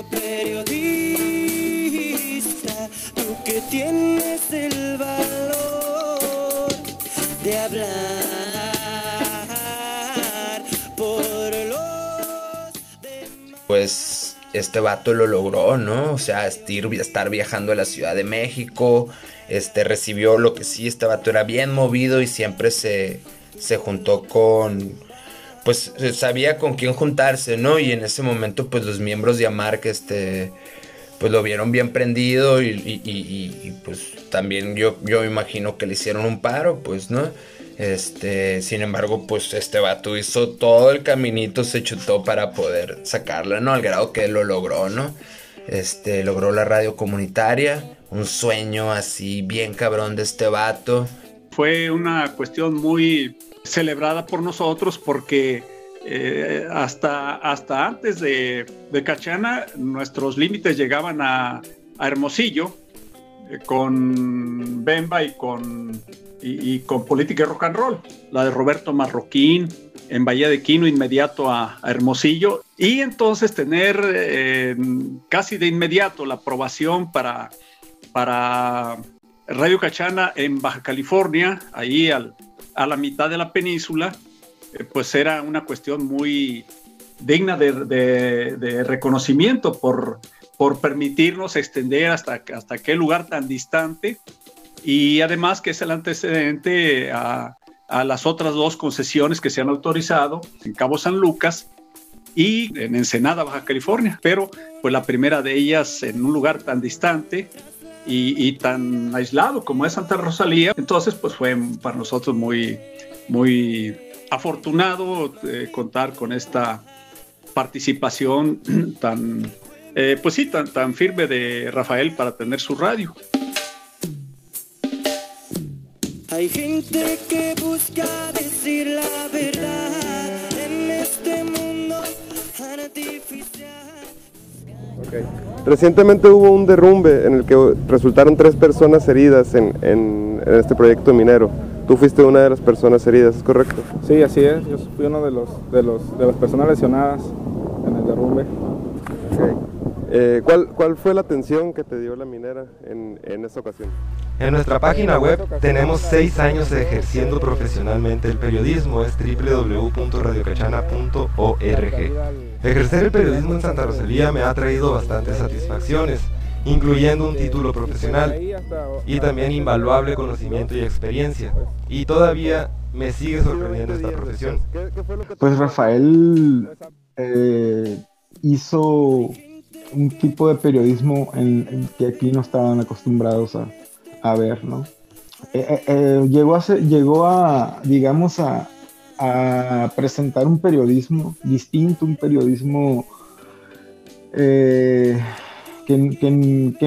Periodista, tú que tienes el valor de hablar por los demás. Pues este vato lo logró, ¿no? O sea, estar viajando a la Ciudad de México, este recibió lo que sí, este vato era bien movido y siempre se, se juntó con, pues sabía con quién juntarse, ¿no? Y en ese momento, pues los miembros de Amarc, este, pues lo vieron bien prendido y, y- y- y- y, pues también yo, yo imagino que le hicieron un paro, pues, ¿no? Este, sin embargo, pues este vato hizo todo el caminito, se chutó para poder sacarla, ¿no? Al grado que lo logró, ¿no? Este, logró la radio comunitaria, un sueño así bien cabrón de este vato. Fue una cuestión muy celebrada por nosotros porque eh, hasta, hasta antes de, Cachana nuestros límites llegaban a, Hermosillo eh, con Bemba y con, y, con Política Rock and Roll, la de Roberto Marroquín en Bahía de Quino inmediato a, a Hermosillo y entonces tener eh, casi de inmediato la aprobación para, para Radio Cachana en Baja California, ahí al, a la mitad de la península, eh, pues era una cuestión muy digna de, reconocimiento por, por permitirnos extender hasta, hasta aquel lugar tan distante. Y además que es el antecedente a, a las otras dos concesiones que se han autorizado en Cabo San Lucas y en Ensenada, Baja California, pero pues la primera de ellas en un lugar tan distante y, tan aislado como es Santa Rosalía. Entonces, pues fue para nosotros muy, muy afortunado eh, contar con esta participación tan, eh, pues sí, tan, tan firme de Rafael para tener su radio. Hay gente que busca decir la verdad en este mundo artificial. Recientemente hubo un derrumbe en el que resultaron tres personas heridas en, en- en este proyecto minero. Tú fuiste una de las personas heridas, ¿es correcto? Sí, así es. Yo fui uno de los de los de las personas lesionadas en el derrumbe. Eh, ¿cuál, ¿Cuál fue la atención que te dio la minera en, en esta ocasión? En nuestra página web tenemos seis años ejerciendo profesionalmente el periodismo, es www.radiocachana.org. Ejercer el periodismo en Santa Rosalía me ha traído bastantes satisfacciones, incluyendo un título profesional y también invaluable conocimiento y experiencia. Y todavía me sigue sorprendiendo esta profesión. Pues Rafael eh, hizo un tipo de periodismo que aquí no estaban acostumbrados a, ver, ¿no? Eh, eh, eh, llegó, a a, digamos, a, presentar un periodismo distinto, un periodismo que,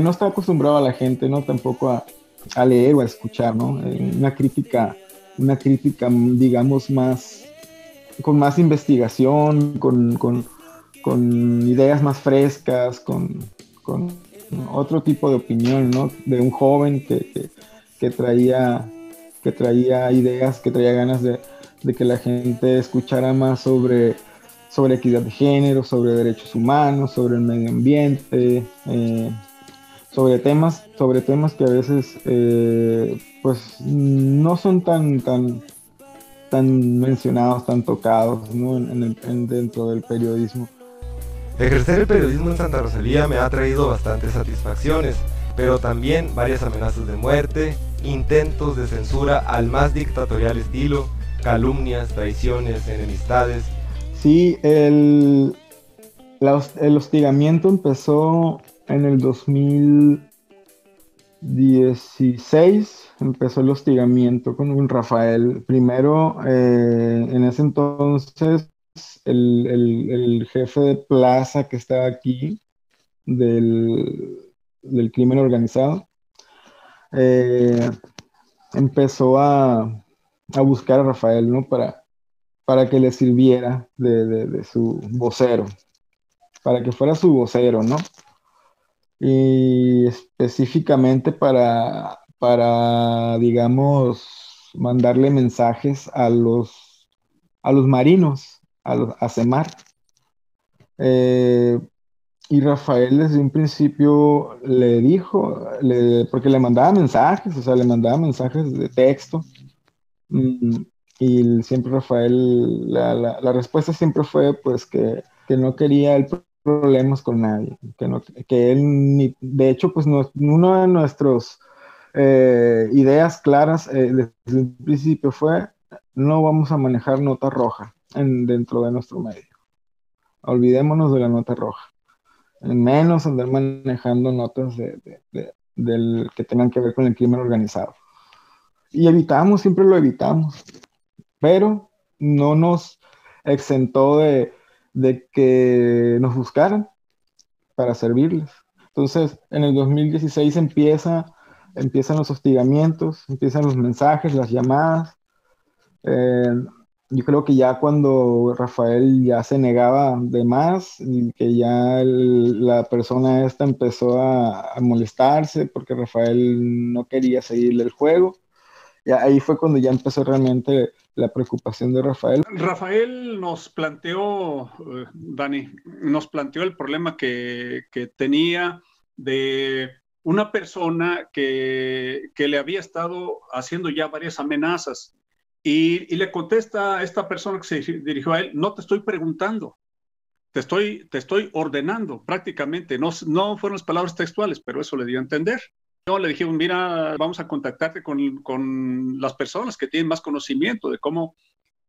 no está acostumbrado a la gente, ¿no? Tampoco a, leer o a escuchar, ¿no? Una crítica, una crítica, digamos, más con más investigación, con- con ideas más frescas, con, con otro tipo de opinión, ¿no? De un joven que, que- traía, que traía ideas, que traía ganas de, de que la gente escuchara más sobre, sobre equidad de género, sobre derechos humanos, sobre el medio ambiente, eh, sobre temas, sobre temas que a veces eh, pues no son tan, tan, tan mencionados, tan tocados ¿no? dentro del periodismo. Ejercer el periodismo en Santa Rosalía me ha traído bastantes satisfacciones, pero también varias amenazas de muerte, intentos de censura al más dictatorial estilo, calumnias, traiciones, enemistades. Sí, el, el hostigamiento empezó en el 2016, empezó el hostigamiento con un Rafael. Primero, eh, en ese entonces, el, el- jefe de plaza que estaba aquí del, del crimen organizado, eh, empezó a, a buscar a Rafael, ¿no? Para, para que le sirviera de, de- de su vocero, para que fuera su vocero, ¿no? Y específicamente para, para, digamos, mandarle mensajes a los, a los marinos, a, a Semar. Eh, y Rafael desde un principio le dijo, le, porque le mandaba mensajes, o sea, le mandaba mensajes de texto. Mm, y siempre Rafael, la, respuesta siempre fue pues que, no quería el problemas con nadie, que, no, que él, ni, de hecho, pues no, uno de nuestros eh, ideas claras eh, desde el principio fue no vamos a manejar nota roja en, dentro de nuestro medio. Olvidémonos de la nota roja menos andar manejando notas de, del que tengan que ver con el crimen organizado. Y evitamos, siempre lo evitamos, pero no nos exentó de, que nos buscaran para servirles. Entonces, en el 2016 empieza, empiezan los hostigamientos, empiezan los mensajes, las llamadas. Eh, yo creo que ya cuando Rafael ya se negaba de más, y que ya la persona esta empezó a, molestarse porque Rafael no quería seguirle el juego, y ahí fue cuando ya empezó realmente la preocupación de Rafael. Rafael nos planteó, eh, Dani, nos planteó el problema que, que tenía de una persona que, que le había estado haciendo ya varias amenazas y, le contesta a esta persona que se dirigió a él, no te estoy preguntando, te estoy, te estoy ordenando prácticamente. No, no fueron las palabras textuales, pero eso le dio a entender. Yo le dije, mira, vamos a contactarte con, con las personas que tienen más conocimiento de cómo,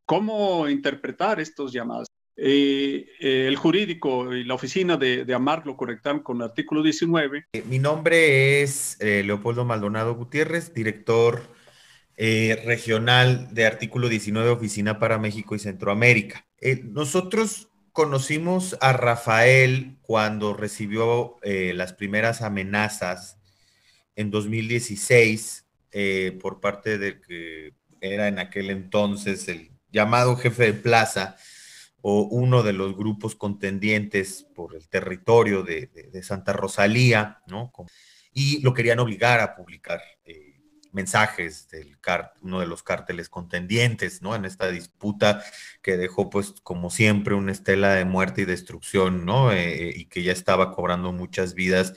cómo interpretar estos llamadas. Eh, eh, el jurídico y la oficina de, de, AMAR lo conectaron con el artículo 19. Mi nombre es eh, Leopoldo Maldonado Gutiérrez, director eh, regional de artículo 19, Oficina para México y Centroamérica. Eh, nosotros conocimos a Rafael cuando recibió eh, las primeras amenazas en 2016 por parte del que era en aquel entonces el llamado jefe de plaza o uno de los grupos contendientes por el territorio de, Santa Rosalía, ¿no? Y lo querían obligar a publicar mensajes del uno de los cárteles contendientes, ¿no? En esta disputa que dejó, pues, como siempre, una estela de muerte y destrucción, ¿no? Eh, y que ya estaba cobrando muchas vidas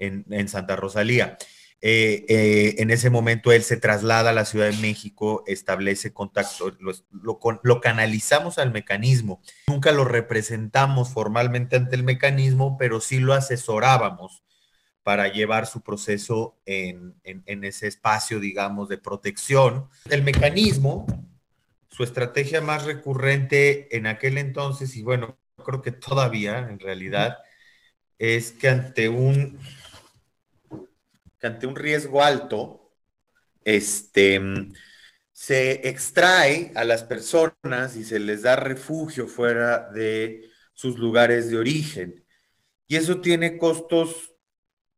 en, Santa Rosalía. Eh, eh, en ese momento él se traslada a la Ciudad de México, establece contacto, lo, lo, canalizamos al mecanismo. Nunca lo representamos formalmente ante el mecanismo, pero sí lo asesorábamos para llevar su proceso en, ese espacio, digamos, de protección. El mecanismo, su estrategia más recurrente en aquel entonces, y bueno, creo que todavía en realidad, es que ante un, ante un riesgo alto, este, se extrae a las personas y se les da refugio fuera de sus lugares de origen. Y eso tiene costos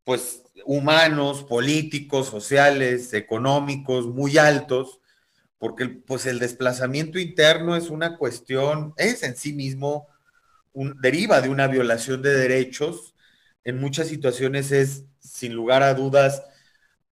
pues humanos, políticos, sociales, económicos muy altos, porque pues el desplazamiento interno es una cuestión, es en sí mismo, un, deriva de una violación de derechos, en muchas situaciones es, sin lugar a dudas,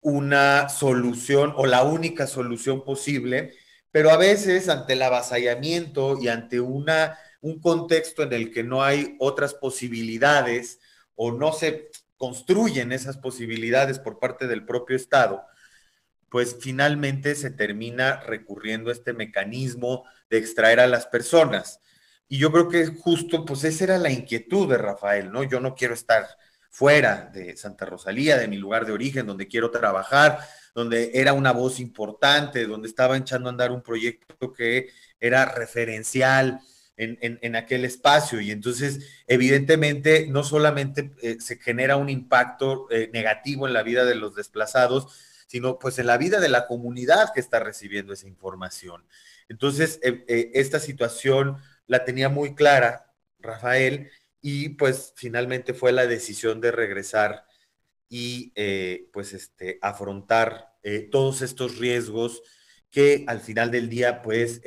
una solución o la única solución posible, pero a veces ante el avasallamiento y ante una, un contexto en el que no hay otras posibilidades o no se, construyen esas posibilidades por parte del propio Estado, pues finalmente se termina recurriendo a este mecanismo de extraer a las personas. Y yo creo que justo, pues esa era la inquietud de Rafael, ¿no? Yo no quiero estar fuera de Santa Rosalía, de mi lugar de origen, donde quiero trabajar, donde era una voz importante, donde estaba echando a andar un proyecto que era referencial, en, aquel espacio. Y entonces, evidentemente, no solamente eh, se genera un impacto eh, negativo en la vida de los desplazados, sino pues en la vida de la comunidad que está recibiendo esa información. Entonces, eh, esta situación la tenía muy clara Rafael y pues finalmente fue la decisión de regresar y pues este, afrontar todos estos riesgos que al final del día pues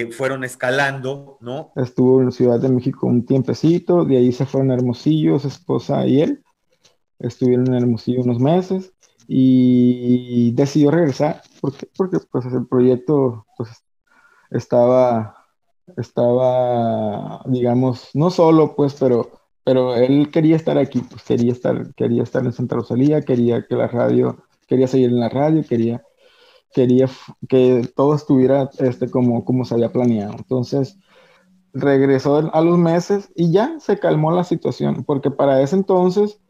eh, fueron escalando, ¿no? Estuvo en Ciudad de México un tiempecito, de ahí se fueron a Hermosillo, su esposa y él. Estuvieron en Hermosillo unos meses y decidió regresar porque, porque pues el proyecto pues, estaba, estaba, digamos, no solo pues, pero pero él quería estar aquí, pues quería estar, quería estar en Santa Rosalía, quería que la radio, quería seguir en la radio, quería, quería que todo estuviera este, como, como se había planeado. Entonces, regresó a los meses y ya se calmó la situación, porque para ese entonces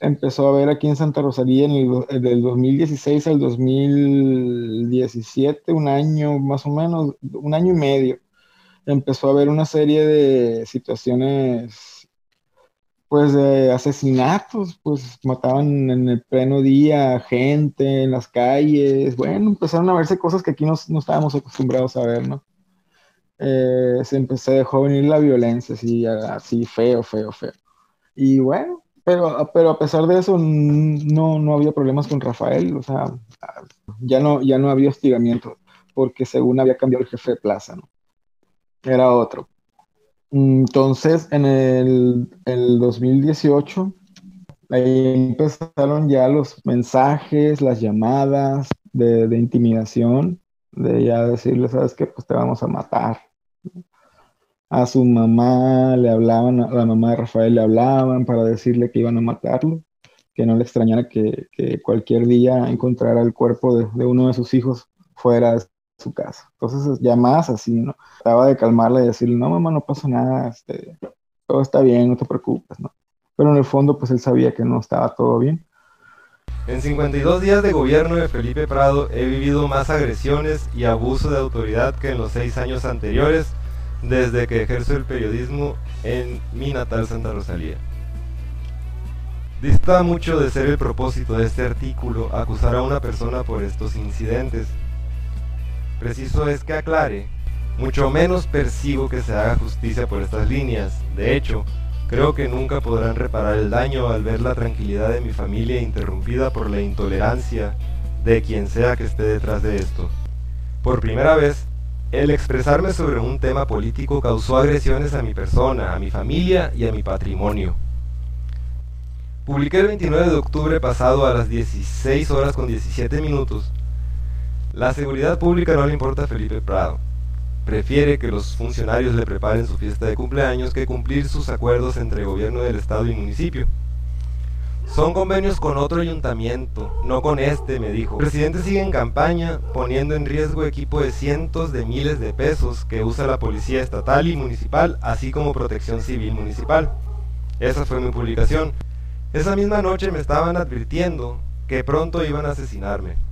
empezó a ver aquí en Santa Rosalía en el, del 2016 al 2017, un año más o menos, un año y medio, empezó a ver una serie de situaciones, pues de asesinatos, pues mataban en el pleno día gente en las calles, bueno, empezaron a verse cosas que aquí no, no estábamos acostumbrados a ver, ¿no? Eh, se empezó, dejó venir la violencia, así, así feo, feo, feo. Y bueno, pero, pero a pesar de eso, no, no había problemas con Rafael, o sea, ya no, ya no había hostigamiento, porque según había cambiado el jefe de plaza, ¿no? Era otro. Entonces, en el, el 2018, ahí empezaron ya los mensajes, las llamadas de, de intimidación, de ya decirle, ¿sabes qué? Pues te vamos a matar a su mamá le hablaban, a la mamá de Rafael le hablaban para decirle que iban a matarlo, que no le extrañara que, cualquier día encontrara el cuerpo de, uno de sus hijos fuera de su casa. Entonces, llamadas así, ¿no? Trataba de calmarla y decirle, no, mamá, no pasa nada, este, todo está bien, no te preocupes, ¿no? Pero en el fondo, pues él sabía que no estaba todo bien. En 52 días de gobierno de Felipe Prado he vivido más agresiones y abuso de autoridad que en los seis años anteriores desde que ejerzo el periodismo en mi natal Santa Rosalía. Dista mucho de ser el propósito de este artículo acusar a una persona por estos incidentes. Preciso es que aclare, mucho menos percibo que se haga justicia por estas líneas. De hecho, creo que nunca podrán reparar el daño al ver la tranquilidad de mi familia interrumpida por la intolerancia de quien sea que esté detrás de esto. Por primera vez, el expresarme sobre un tema político causó agresiones a mi persona, a mi familia y a mi patrimonio. Publiqué el 29 de octubre pasado a las 16 horas con 17 minutos. La seguridad pública no le importa a Felipe Prado. Prefiere que los funcionarios le preparen su fiesta de cumpleaños que cumplir sus acuerdos entre gobierno del estado y municipio. Son convenios con otro ayuntamiento, no con este, me dijo. El presidente sigue en campaña, poniendo en riesgo equipo de cientos de miles de pesos que usa la policía estatal y municipal, así como protección civil municipal. Esa fue mi publicación. Esa misma noche me estaban advirtiendo que pronto iban a asesinarme.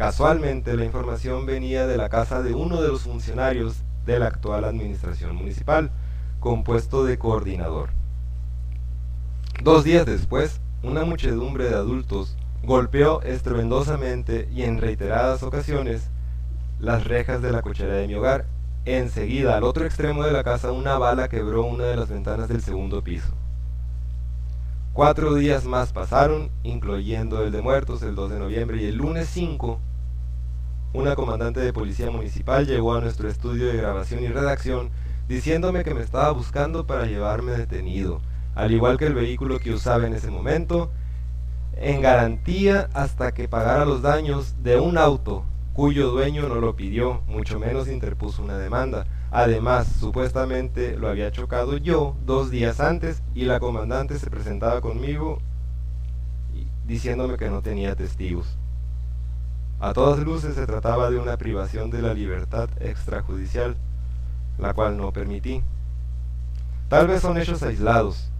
Casualmente la información venía de la casa de uno de los funcionarios de la actual administración municipal, compuesto de coordinador. Dos días después, una muchedumbre de adultos golpeó estruendosamente y en reiteradas ocasiones las rejas de la cochera de mi hogar. Enseguida, al otro extremo de la casa, una bala quebró una de las ventanas del segundo piso. Cuatro días más pasaron, incluyendo el de muertos el 2 de noviembre y el lunes 5, una comandante de policía municipal llegó a nuestro estudio de grabación y redacción diciéndome que me estaba buscando para llevarme detenido al igual que el vehículo que usaba en ese momento, en garantía hasta que pagara los daños de un auto cuyo dueño no lo pidió, mucho menos interpuso una demanda. Además, supuestamente lo había chocado yo dos días antes y la comandante se presentaba conmigo diciéndome que no tenía testigos. A todas luces se trataba de una privación de la libertad extrajudicial, la cual no permití. Tal vez son hechos aislados,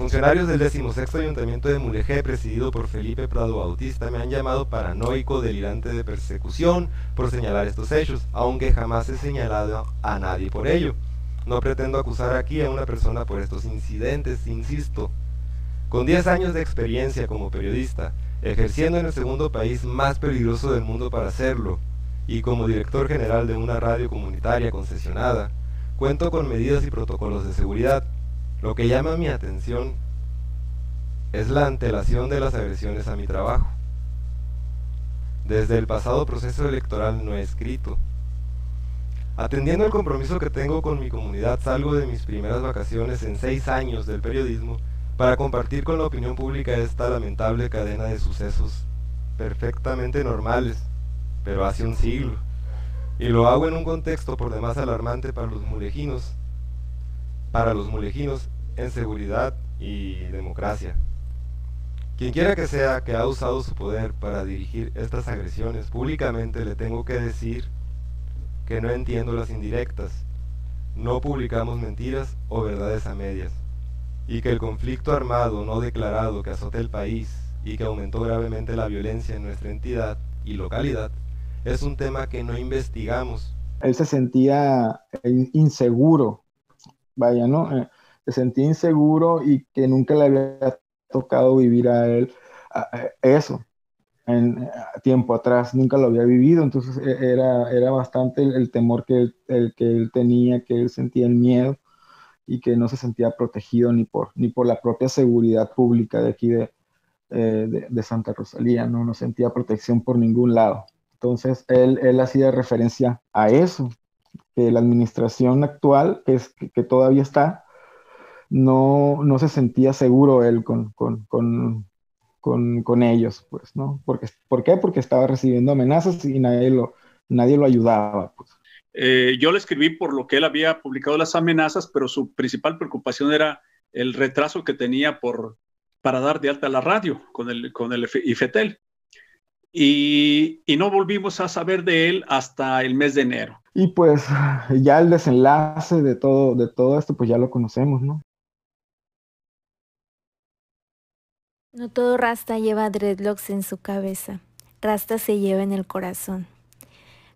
Funcionarios del 16 Ayuntamiento de Mulegé, presidido por Felipe Prado Bautista, me han llamado paranoico delirante de persecución por señalar estos hechos, aunque jamás he señalado a nadie por ello. No pretendo acusar aquí a una persona por estos incidentes, insisto. Con 10 años de experiencia como periodista, ejerciendo en el segundo país más peligroso del mundo para hacerlo, y como director general de una radio comunitaria concesionada, cuento con medidas y protocolos de seguridad lo que llama mi atención es la antelación de las agresiones a mi trabajo. Desde el pasado proceso electoral no he escrito. Atendiendo el compromiso que tengo con mi comunidad, salgo de mis primeras vacaciones en seis años del periodismo para compartir con la opinión pública esta lamentable cadena de sucesos perfectamente normales, pero hace un siglo. Y lo hago en un contexto por demás alarmante para los mulejinos, para los mulejinos en seguridad y democracia. Quien quiera que sea que ha usado su poder para dirigir estas agresiones, públicamente le tengo que decir que no entiendo las indirectas. No publicamos mentiras o verdades a medias. Y que el conflicto armado no declarado que azota el país y que aumentó gravemente la violencia en nuestra entidad y localidad es un tema que no investigamos. Él se sentía inseguro, vaya, ¿no? Eh, se sentía inseguro y que nunca le había tocado vivir a él eso en tiempo atrás, nunca lo había vivido, entonces e, era, era bastante el, temor que el, que él tenía, que él sentía el miedo y que no se sentía protegido ni por, ni por la propia seguridad pública de aquí de, eh, de, Santa Rosalía, ¿no? no sentía protección por ningún lado. Entonces él, él hacía referencia a eso, que la administración actual, que, es, que todavía está, no, no se sentía seguro él con, con, con, con, ellos, pues, ¿no? Porque, ¿Por qué? Porque estaba recibiendo amenazas y nadie lo, nadie lo ayudaba, pues. Eh, yo le escribí por lo que él había publicado las amenazas, pero su principal preocupación era el retraso que tenía por, para dar de alta la radio con el, con el IFETEL. Y, y, no volvimos a saber de él hasta el mes de enero. Y pues ya el desenlace de todo, de todo esto, pues ya lo conocemos, ¿no? No todo Rasta lleva dreadlocks en su cabeza, Rasta se lleva en el corazón.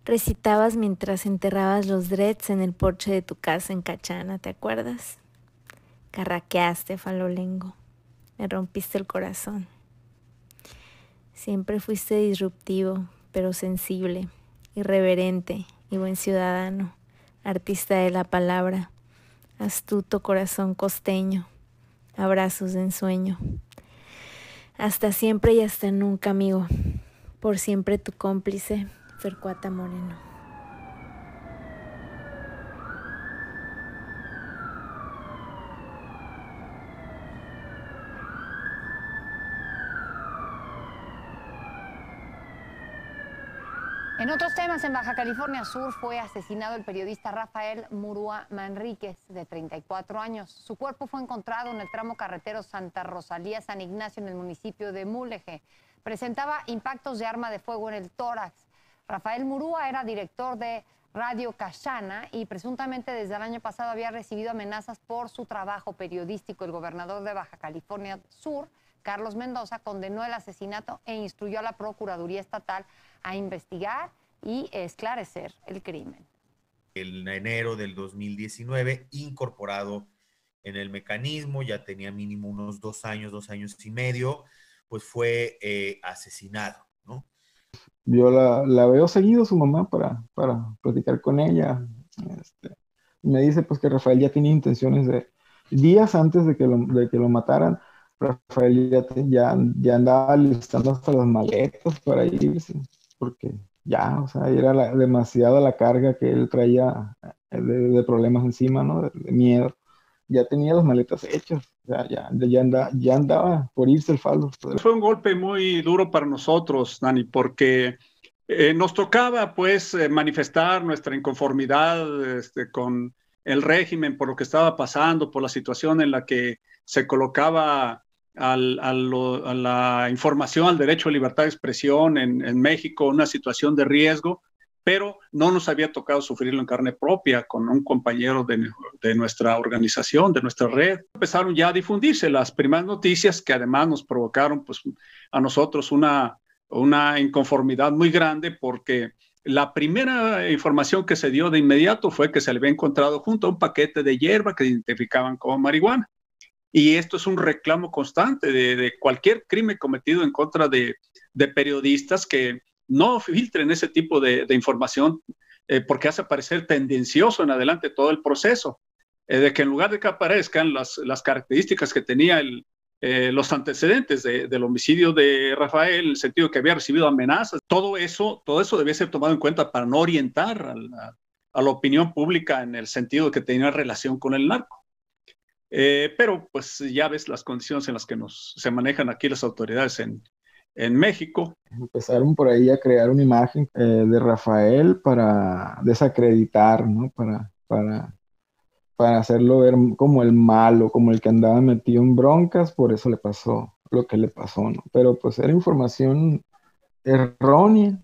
Recitabas mientras enterrabas los dreads en el porche de tu casa en Cachana, ¿te acuerdas? Carraqueaste, falolengo. Me rompiste el corazón. Siempre fuiste disruptivo, pero sensible, irreverente y buen ciudadano, artista de la palabra, astuto corazón costeño, abrazos de ensueño. Hasta siempre y hasta nunca, amigo. Por siempre tu cómplice, Fercuata Moreno. En otros temas, en Baja California Sur fue asesinado el periodista Rafael Murúa Manríquez, de 34 años. Su cuerpo fue encontrado en el tramo carretero Santa Rosalía San Ignacio en el municipio de Mulegé. Presentaba impactos de arma de fuego en el tórax. Rafael Murúa era director de Radio Cachana y presuntamente desde el año pasado había recibido amenazas por su trabajo periodístico. El gobernador de Baja California Sur, Carlos Mendoza, condenó el asesinato e instruyó a la Procuraduría Estatal a investigar y esclarecer el crimen. En enero del 2019, incorporado en el mecanismo, ya tenía mínimo unos dos años, dos años y medio, pues fue eh, asesinado. Yo la, veo seguido su mamá para, para platicar con ella. Este, me dice pues que Rafael ya tenía intenciones de, días antes de que lo, de que lo mataran, Rafael ya, ya, ya andaba listando hasta las maletas para irse porque ya, o sea, era la, demasiada la carga que él traía eh, de, problemas encima, ¿no? De, miedo. Ya tenía las maletas hechas, ya, ya, ya, ya andaba por irse el falo. Fue un golpe muy duro para nosotros, Dani, porque eh, nos tocaba, pues, eh, manifestar nuestra inconformidad este, con el régimen por lo que estaba pasando, por la situación en la que se colocaba al, a, la información, al derecho a libertad de expresión en, México, una situación de riesgo, pero no nos había tocado sufrirlo en carne propia con un compañero de, de, nuestra organización, de nuestra red. Empezaron ya a difundirse las primeras noticias que además nos provocaron pues, a nosotros una, una inconformidad muy grande porque la primera información que se dio de inmediato fue que se le había encontrado junto a un paquete de hierba que identificaban como marihuana. Y esto es un reclamo constante de, cualquier crimen cometido en contra de, periodistas que no filtren ese tipo de, información eh, porque hace parecer tendencioso en adelante todo el proceso. Eh, de que en lugar de que aparezcan las, características que tenía eh, los antecedentes del homicidio de Rafael, en el sentido que había recibido amenazas, todo eso, todo eso debía ser tomado en cuenta para no orientar a la, opinión pública en el sentido de que tenía relación con el narco. Pero pues ya ves las condiciones en las que nos, se manejan aquí las autoridades en, en México. Empezaron por ahí a crear una imagen eh, de Rafael para desacreditar, ¿no? Para, para, para hacerlo ver como el malo, como el que andaba metido en broncas, por eso le pasó lo que le pasó, ¿no? Pero pues era información errónea.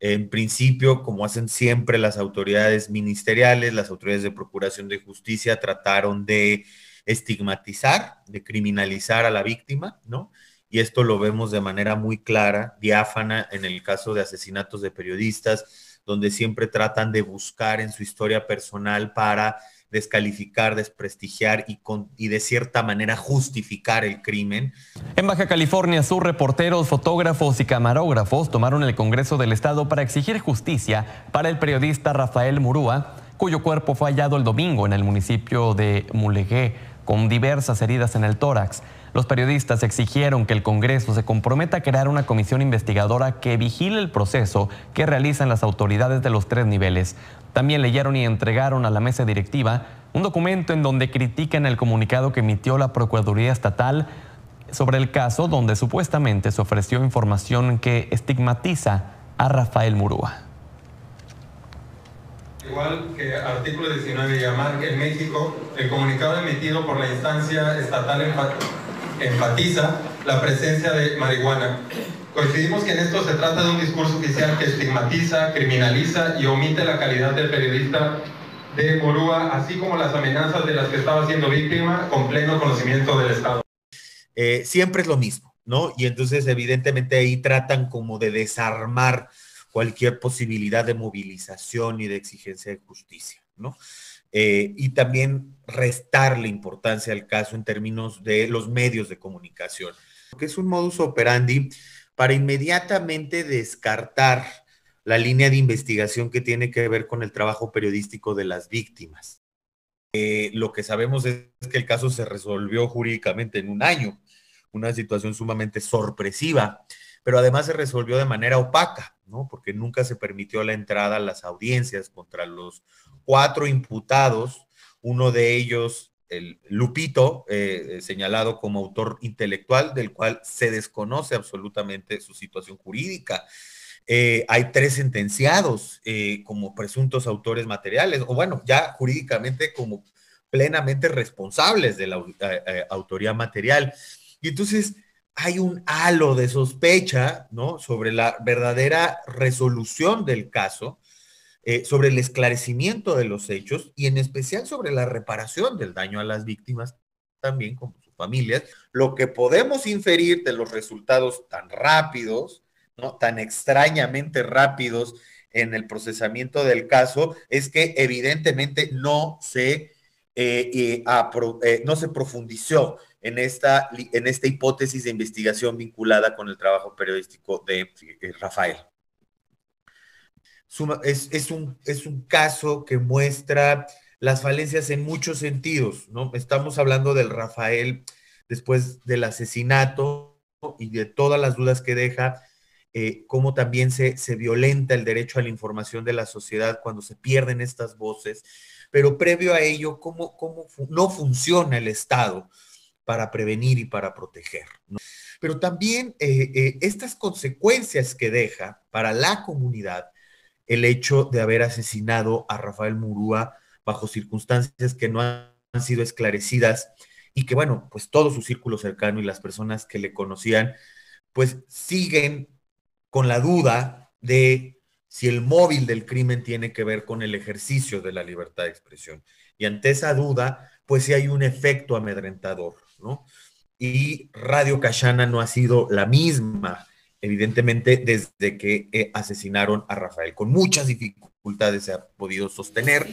En principio, como hacen siempre las autoridades ministeriales, las autoridades de Procuración de Justicia trataron de estigmatizar, de criminalizar a la víctima, ¿no? Y esto lo vemos de manera muy clara, diáfana, en el caso de asesinatos de periodistas, donde siempre tratan de buscar en su historia personal para descalificar, desprestigiar y, con, y de cierta manera justificar el crimen. En Baja California sus reporteros, fotógrafos y camarógrafos tomaron el Congreso del Estado para exigir justicia para el periodista Rafael Murúa, cuyo cuerpo fue hallado el domingo en el municipio de Mulegé con diversas heridas en el tórax. Los periodistas exigieron que el Congreso se comprometa a crear una comisión investigadora que vigile el proceso que realizan las autoridades de los tres niveles. También leyeron y entregaron a la mesa directiva un documento en donde critican el comunicado que emitió la Procuraduría Estatal sobre el caso donde supuestamente se ofreció información que estigmatiza a Rafael Murúa. Igual que artículo 19 llamar que en México el comunicado emitido por la instancia estatal enfatiza la presencia de marihuana Coincidimos que en esto se trata de un discurso oficial que estigmatiza, criminaliza y omite la calidad del periodista de Morúa, así como las amenazas de las que estaba siendo víctima con pleno conocimiento del Estado. Eh, siempre es lo mismo, ¿no? Y entonces evidentemente ahí tratan como de desarmar cualquier posibilidad de movilización y de exigencia de justicia, ¿no? Eh, y también restarle importancia al caso en términos de los medios de comunicación, que es un modus operandi para inmediatamente descartar la línea de investigación que tiene que ver con el trabajo periodístico de las víctimas. Eh, lo que sabemos es que el caso se resolvió jurídicamente en un año, una situación sumamente sorpresiva, pero además se resolvió de manera opaca, ¿no? Porque nunca se permitió la entrada a las audiencias contra los cuatro imputados, uno de ellos el Lupito, eh, eh, señalado como autor intelectual, del cual se desconoce absolutamente su situación jurídica. Eh, hay tres sentenciados como presuntos autores materiales, o bueno, ya jurídicamente como plenamente responsables de la autoría material. Y entonces hay un halo de sospecha, ¿no? Sobre la verdadera resolución del caso, eh, sobre el esclarecimiento de los hechos y en especial sobre la reparación del daño a las víctimas, también como sus familias. Lo que podemos inferir de los resultados tan rápidos, ¿no? tan extrañamente rápidos en el procesamiento del caso, es que evidentemente no se, eh, eh, no se profundizó en esta, en esta hipótesis de investigación vinculada con el trabajo periodístico de Rafael. Es, un, es un caso que muestra las falencias en muchos sentidos, ¿no? Estamos hablando del Rafael después del asesinato y de todas las dudas que deja, eh, cómo también se, se violenta el derecho a la información de la sociedad cuando se pierden estas voces, pero previo a ello, cómo, cómo no funciona el Estado para prevenir y para proteger. Pero también eh, eh, estas consecuencias que deja para la comunidad el hecho de haber asesinado a Rafael Murúa bajo circunstancias que no han sido esclarecidas y que, bueno, pues todo su círculo cercano y las personas que le conocían, pues siguen con la duda de si el móvil del crimen tiene que ver con el ejercicio de la libertad de expresión. Y ante esa duda, pues sí hay un efecto amedrentador, Y Radio Cachana no ha sido la misma evidentemente desde que eh, asesinaron a Rafael. Con muchas dificultades se ha podido sostener.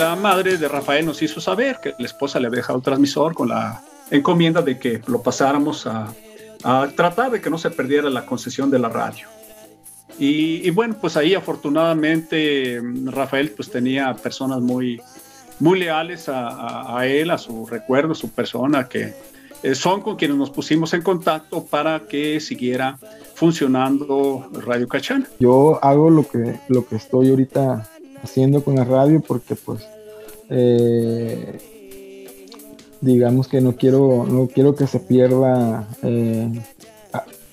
La madre de Rafael nos hizo saber que la esposa le había dejado el transmisor con la encomienda de que lo pasáramos a, tratar de que no se perdiera la concesión de la radio. Y, bueno, pues ahí afortunadamente Rafael pues tenía personas muy, muy leales a, él, a su recuerdo, a su persona, que eh, son con quienes nos pusimos en contacto para que siguiera funcionando Radio Cachana. Yo hago lo que, lo que estoy ahorita haciendo con la radio porque pues eh, digamos que no quiero, no quiero que se pierda eh,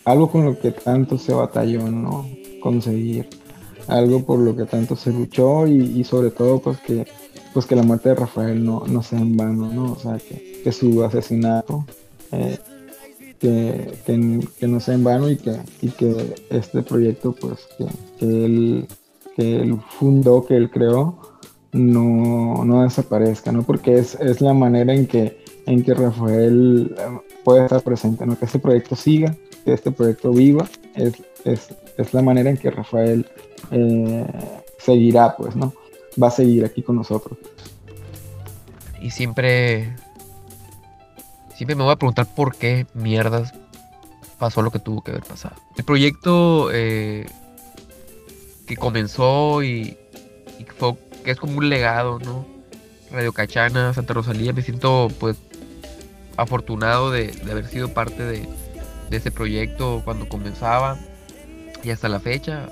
algo con lo que tanto se batalló, ¿no? Conseguir algo por lo que tanto se luchó y, sobre todo pues que pues que la muerte de Rafael no, no sea en vano, ¿no? O sea, que, que su asesinato eh, que, que, no sea en vano y que, y que este proyecto pues que, él, que él fundó, que él creó, no, no desaparezca, ¿no? Porque es, es, la manera en que, en que Rafael eh, puede estar presente, ¿no? Que este proyecto siga, que este proyecto viva, es, es, es la manera en que Rafael eh, seguirá, pues, ¿no? Va a seguir aquí con nosotros. Y siempre, siempre me voy a preguntar por qué mierdas pasó lo que tuvo que haber pasado. El proyecto eh, que comenzó y, y fue que es como un legado, ¿no? Radio Cachana, Santa Rosalía, me siento pues afortunado de, haber sido parte de, ese proyecto cuando comenzaba y hasta la fecha.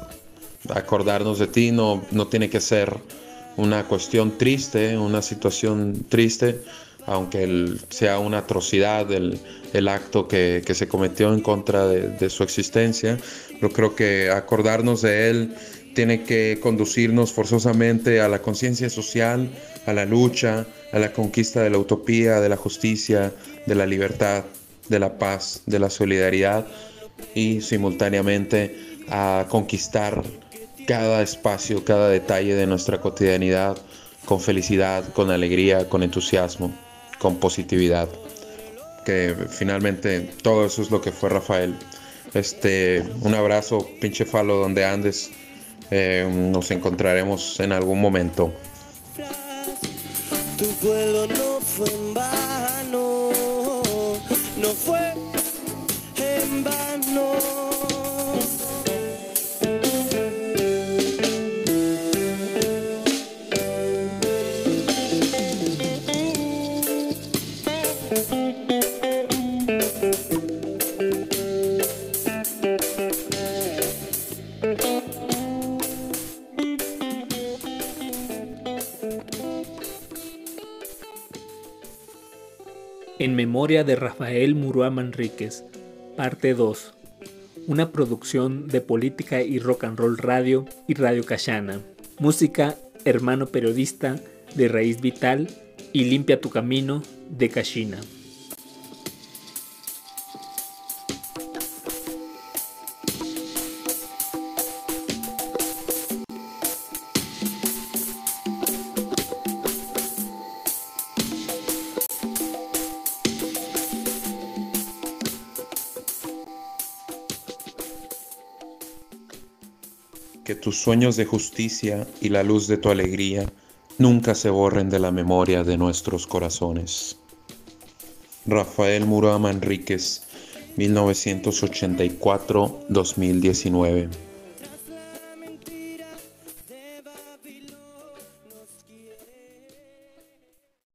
Acordarnos de ti no, no tiene que ser una cuestión triste, una situación triste, aunque sea una atrocidad el, acto que, se cometió en contra de, de, su existencia. Yo creo que acordarnos de él tiene que conducirnos forzosamente a la conciencia social, a la lucha, a la conquista de la utopía, de la justicia, de la libertad, de la paz, de la solidaridad y simultáneamente a conquistar cada espacio, cada detalle de nuestra cotidianidad con felicidad, con alegría, con entusiasmo, con positividad. Que finalmente todo eso es lo que fue Rafael. Este, un abrazo, pinche falo donde andes. Eh, nos encontraremos en algún momento. Memoria de Rafael Murúa Manríquez, parte 2. Una producción de Política y Rock and Roll Radio y Radio Cachana. Música Hermano Periodista de Raíz Vital y Limpia tu Camino de Cachina. Sueños de justicia y la luz de tu alegría nunca se borren de la memoria de nuestros corazones. Rafael Murama Enríquez, 1984-2019